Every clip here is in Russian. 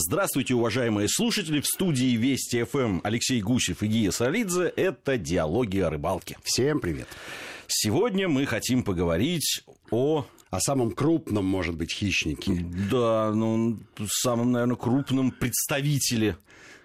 Здравствуйте, уважаемые слушатели. В студии Вести ФМ Алексей Гусев и Гия Солидзе. Это «Диалоги о рыбалке». Всем привет. Сегодня мы хотим поговорить о... О самом крупном, может быть, хищнике. Да, ну, самом, наверное, крупном представителе.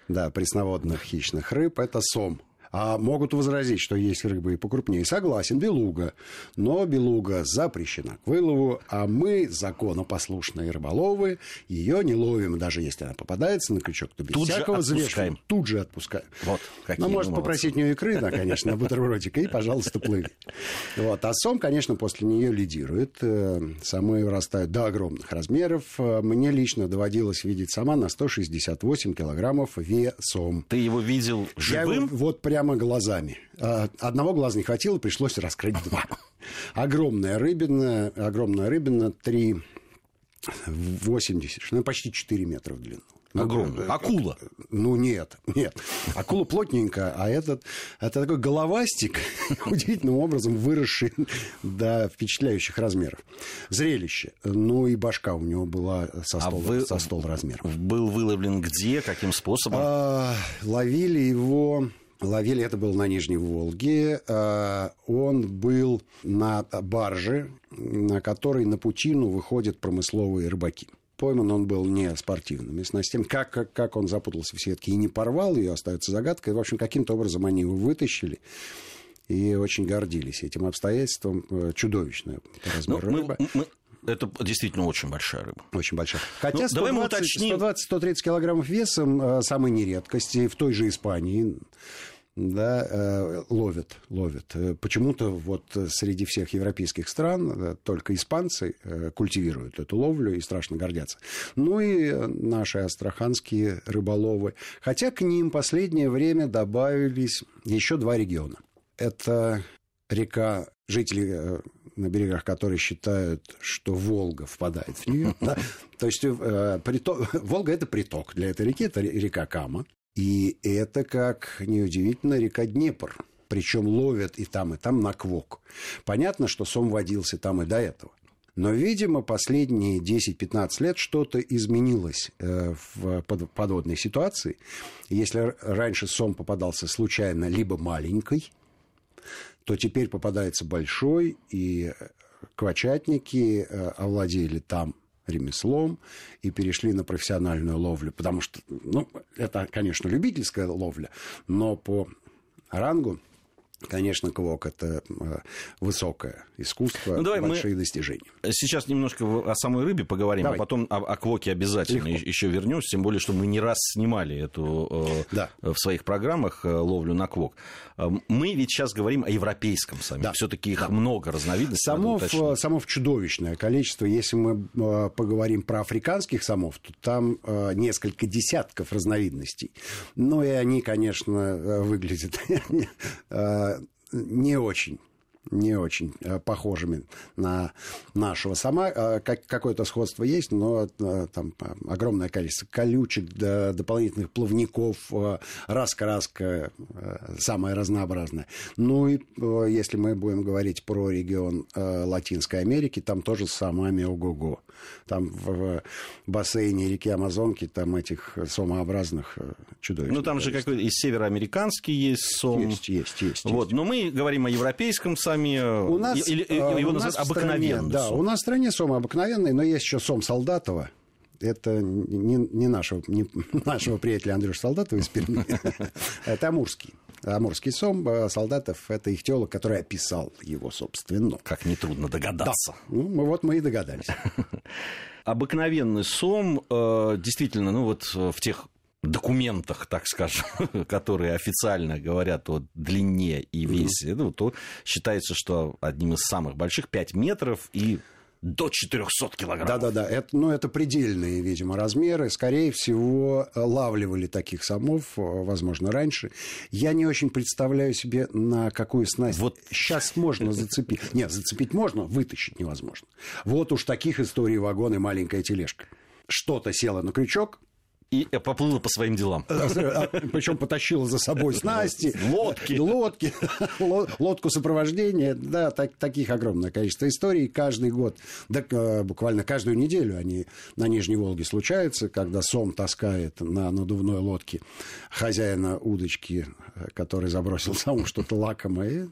Да, пресноводных хищных рыб – это сом. А могут возразить, что есть рыбы и покрупнее. Согласен, белуга. Но белуга запрещена к вылову, а мы, законопослушные рыболовы, ее не ловим. Даже если она попадается на крючок, то без тут всякого отпускаем. Тут же отпускаем. Вот, ну, может попросить у нее икры, да, конечно, на бутербродик, и, пожалуйста, плыви. Вот. А сом, конечно, после нее лидирует. Э, самые вырастают до огромных размеров. Э, мне лично доводилось видеть сама на 168 килограммов весом. Ты его видел живым? Я его вот прям прямо глазами. А, одного глаза не хватило, пришлось раскрыть два. Огромная рыбина, огромная рыбина, 3,80, ну, почти 4 метра в длину. Огромная. Акула. Ну, нет, нет. Акула плотненькая, а этот, это такой головастик, удивительным образом выросший до впечатляющих размеров. Зрелище. Ну, и башка у него была со стол, а вы... со стол размером. Был выловлен где, каким способом? А, ловили его ловили, это было на Нижней Волге. А, он был на барже, на которой на пучину выходят промысловые рыбаки. Пойман он был не спортивными снастями. Как, как, как он запутался в сетке и не порвал ее, остается загадкой. В общем, каким-то образом они его вытащили и очень гордились этим обстоятельством. Э, чудовищное по размеру ну, рыба. Мы, мы... Это действительно очень большая рыба. Очень большая. Хотя ну, 120-130 килограммов весом э, самой нередкости в той же Испании да, э, ловят, ловят. Э, почему-то вот среди всех европейских стран э, только испанцы культивируют эту ловлю и страшно гордятся. Ну и наши астраханские рыболовы. Хотя к ним последнее время добавились еще два региона. Это река, жители на берегах которой считают, что Волга впадает в нее. Да? То есть приток, Волга это приток для этой реки, это река Кама. И это, как неудивительно, река Днепр. Причем ловят и там, и там на квок. Понятно, что сом водился там и до этого. Но, видимо, последние 10-15 лет что-то изменилось э, в подводной ситуации. Если раньше сом попадался случайно либо маленькой, то теперь попадается большой, и квачатники э, овладели там ремеслом и перешли на профессиональную ловлю. Потому что, ну, это, конечно, любительская ловля, но по рангу Конечно, квок – это э, высокое искусство, ну, давай большие мы достижения. Сейчас немножко о самой рыбе поговорим, а давай. а потом о, о квоке обязательно Легко. еще вернемся, тем более, что мы не раз снимали эту э, да. в своих программах э, ловлю на квок. Мы ведь сейчас говорим о европейском саме. Да. Все-таки их да. много разновидностей. Самов, самов чудовищное количество. Если мы поговорим про африканских самов, то там несколько десятков разновидностей. Но и они, конечно, выглядят не очень не очень э, похожими на нашего. Сама э, как, какое-то сходство есть, но э, там огромное количество колючек, дополнительных плавников, раскраска самая разнообразная. Ну и если мы будем говорить про регион Латинской Америки, там тоже самами ого-го. Там в бассейне реки Амазонки там этих сомообразных чудовищ. Ну там же какой-то и североамериканский есть сом. Есть, есть, есть. Вот, но мы говорим о европейском саме сами... У нас, или, э, его называют обыкновенный Да, у нас в стране сом обыкновенный, но есть еще сом Солдатова. Это не, не, нашего, не нашего приятеля Андрюша Солдатова из Перми. Это Амурский. Амурский сом э, Солдатов – это их теолог, который описал его, собственно. Как нетрудно догадаться. Да. Ну, мы, вот мы и догадались. Обыкновенный сом, э, действительно, ну вот в тех документах, так скажем, которые официально говорят о длине и весе, ну, то считается, что одним из самых больших 5 метров и до 400 килограмм. Да-да-да, это, ну, это предельные, видимо, размеры. Скорее всего, лавливали таких самов, возможно, раньше. Я не очень представляю себе, на какую снасть вот. сейчас можно зацепить. Нет, зацепить можно, вытащить невозможно. Вот уж таких историй вагон и маленькая тележка. Что-то село на крючок, и поплыла по своим делам. А, Причем потащила за собой снасти, лодки, лодки лодку сопровождения. Да, так, таких огромное количество историй. Каждый год, да, э, буквально каждую неделю они на Нижней Волге случаются, когда Сом таскает на надувной лодке хозяина удочки, э, который забросил саму что-то лакомое.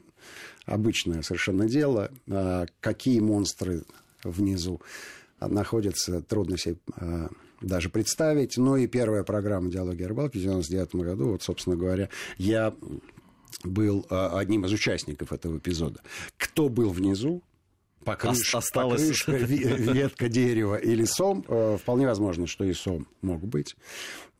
Обычное совершенно дело. А какие монстры внизу находятся, трудно себе а, даже представить. Ну и первая программа «Диалоги о рыбалке» в 1999 году, вот, собственно говоря, я был а, одним из участников этого эпизода. Кто был внизу, покрыш, Осталось... покрышка, ветка дерева или сом, э, вполне возможно, что и сом мог быть.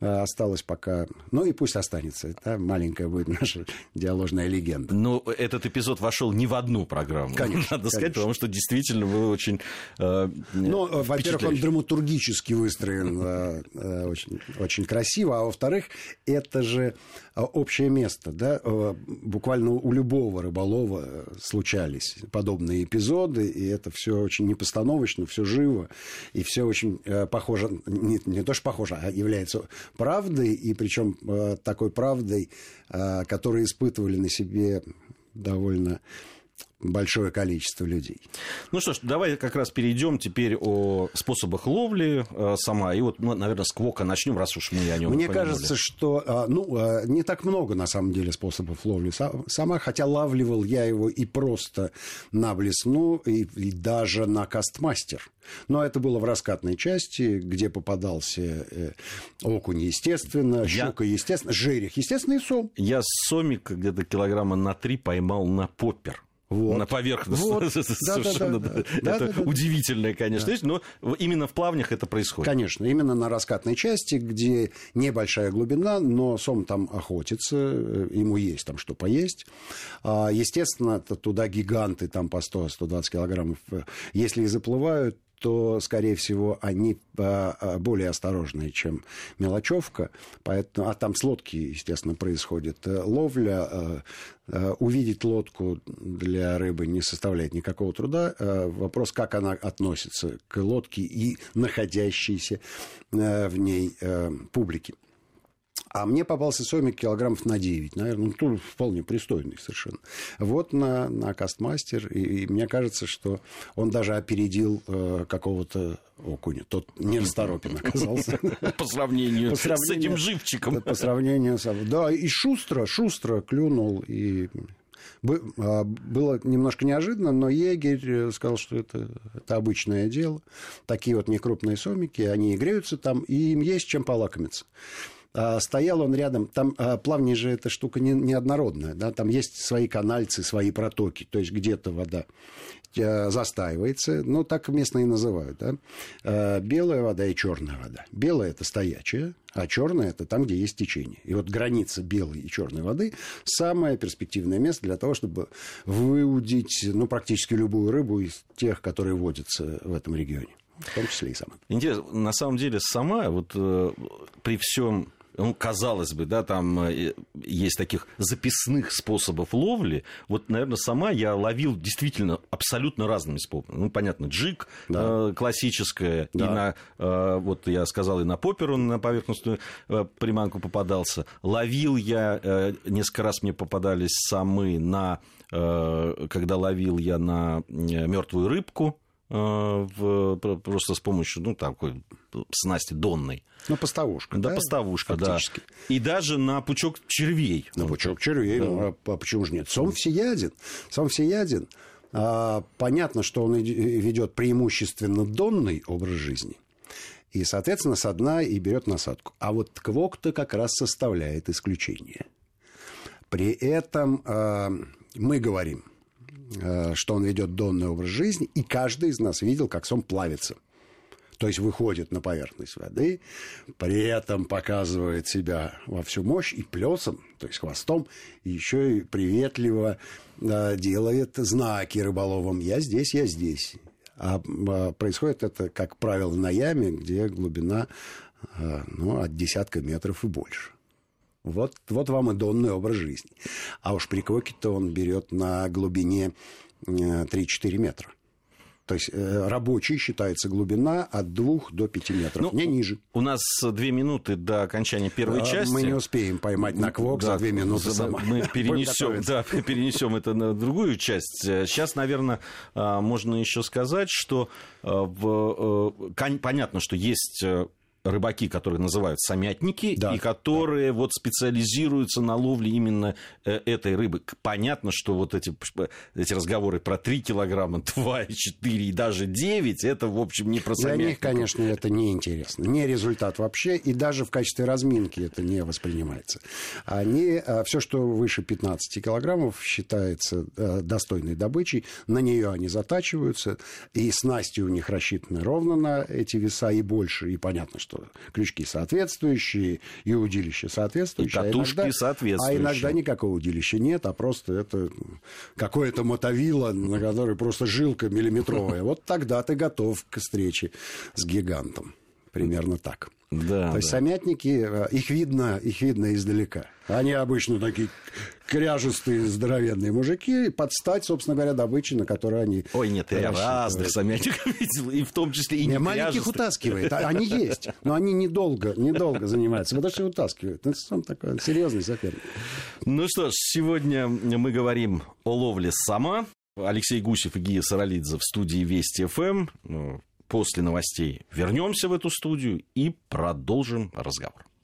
Э, осталось пока... Ну и пусть останется. Это маленькая будет наша диаложная легенда. Но этот эпизод вошел не в одну программу. Конечно. Надо конечно. сказать, потому что действительно вы очень э, Ну, во-первых, он драматургически выстроен э, э, очень, очень красиво, а во-вторых, это же общее место. Да? Буквально у любого рыболова случались подобные эпизоды, и это все очень непостановочно, все живо, и все очень похоже, не, не то что похоже, а является правдой, и причем э, такой правдой, э, которую испытывали на себе довольно большое количество людей. Ну что ж, давай как раз перейдем теперь о способах ловли э, сама. И вот, ну, наверное, с Квока начнем, раз уж мы о нем Мне кажется, что э, ну, э, не так много, на самом деле, способов ловли сама, хотя лавливал я его и просто на блесну, и, и даже на кастмастер. Но это было в раскатной части, где попадался э, окунь, естественно, я... щука, естественно, жерех, естественно, и сом. Я сомик где-то килограмма на три поймал на поппер. Вот. На поверхность. Вот. Совершенно. Да, да, да. Это удивительная, конечно, вещь, но именно в плавнях это происходит. Конечно, именно на раскатной части, где небольшая глубина, но сом там охотится, э, ему есть там что поесть. А, естественно, туда гиганты там по 100-120 килограммов, э, если и заплывают, то, скорее всего, они а, а, более осторожные, чем мелочевка. Поэтому, а там с лодки, естественно, происходит э, ловля. Э, э, увидеть лодку для рыбы не составляет никакого труда. Вопрос, как она относится к лодке и находящейся в ней публике. А мне попался сомик килограммов на 9, наверное, ну, тоже вполне пристойный совершенно. Вот на, на Кастмастер, и, и мне кажется, что он даже опередил э, какого-то окуня. Тот нерасторопен оказался. По сравнению с этим живчиком. По сравнению с... Да, и шустро, шустро клюнул, и а, было немножко неожиданно, но егерь сказал, что это, это обычное дело. Такие вот некрупные сомики, они греются там, и им есть чем полакомиться. А, стоял он рядом, там а, плавни же эта штука не, неоднородная, да, там есть свои канальцы, свои протоки, то есть где-то вода э, застаивается, ну, так местные называют, да, а, белая вода и черная вода. Белая – это стоячая, а черная – это там, где есть течение. И вот граница белой и черной воды – самое перспективное место для того, чтобы выудить, ну, практически любую рыбу из тех, которые водятся в этом регионе. В том числе и сама. Интересно, на самом деле сама, вот э, при всем ну, казалось бы, да, там э, есть таких записных способов ловли. Вот, наверное, сама я ловил действительно абсолютно разными способами. Ну, понятно, джиг да. э, классическая, да. и на, э, вот я сказал, и на поппер он на поверхностную э, приманку попадался. Ловил я, э, несколько раз мне попадались самы на, э, когда ловил я на э, мертвую рыбку, в, просто с помощью, ну, такой снасти донной. Ну, поставушка. Да, да? поставушка, да. И даже на пучок червей. На пучок червей, да. ну, а почему же нет? Сом всеяден. Сом всеяден. А, понятно, что он ведет преимущественно донный образ жизни. И, соответственно, со дна и берет насадку. А вот квок-то как раз составляет исключение. При этом э, мы говорим, э, что он ведет донный образ жизни, и каждый из нас видел, как сом плавится то есть выходит на поверхность воды, при этом показывает себя во всю мощь и плесом, то есть хвостом, и еще и приветливо э, делает знаки рыболовам «я здесь, я здесь». А, а происходит это, как правило, на яме, где глубина э, ну, от десятка метров и больше. Вот, вот вам и донный образ жизни. А уж при квоке-то он берет на глубине 3-4 э, метра. То есть э, рабочий считается глубина от 2 до 5 метров, ну, не ниже. У нас две минуты до окончания первой а, части. Мы не успеем поймать на квок да, за две минуты. За, мы перенесем, да, перенесем это на другую часть. Сейчас, наверное, можно еще сказать, что в, э, понятно, что есть э, рыбаки, которые называют самятники, да, и которые да. вот специализируются на ловле именно э, этой рыбы. Понятно, что вот эти, эти разговоры про 3 килограмма, 2, 4 и даже 9, это, в общем, не про самятников. Для них, конечно, это не интересно. Не результат вообще, и даже в качестве разминки это не воспринимается. Они, э, все, что выше 15 килограммов, считается э, достойной добычей, на нее они затачиваются, и снасти у них рассчитаны ровно на эти веса и больше, и понятно, что что крючки соответствующие, и удилище соответствующее. И катушки а иногда, соответствующие. А иногда никакого удилища нет, а просто это какое-то мотовило, на которой просто жилка миллиметровая. Вот тогда ты готов к встрече с гигантом. Примерно так. Да, То есть да. самятники, э, их видно, их видно издалека. Они обычно такие кряжестые, здоровенные мужики, под стать, собственно говоря, добычи, на которой они Ой, нет, я разных самятников видел, и в том числе и не, не маленьких утаскивает, а они есть, но они недолго, недолго занимаются, потому что утаскивают. Это он такой серьезный соперник. Ну что ж, сегодня мы говорим о ловле сама. Алексей Гусев и Гия Саралидзе в студии Вести ФМ. После новостей вернемся в эту студию и продолжим разговор.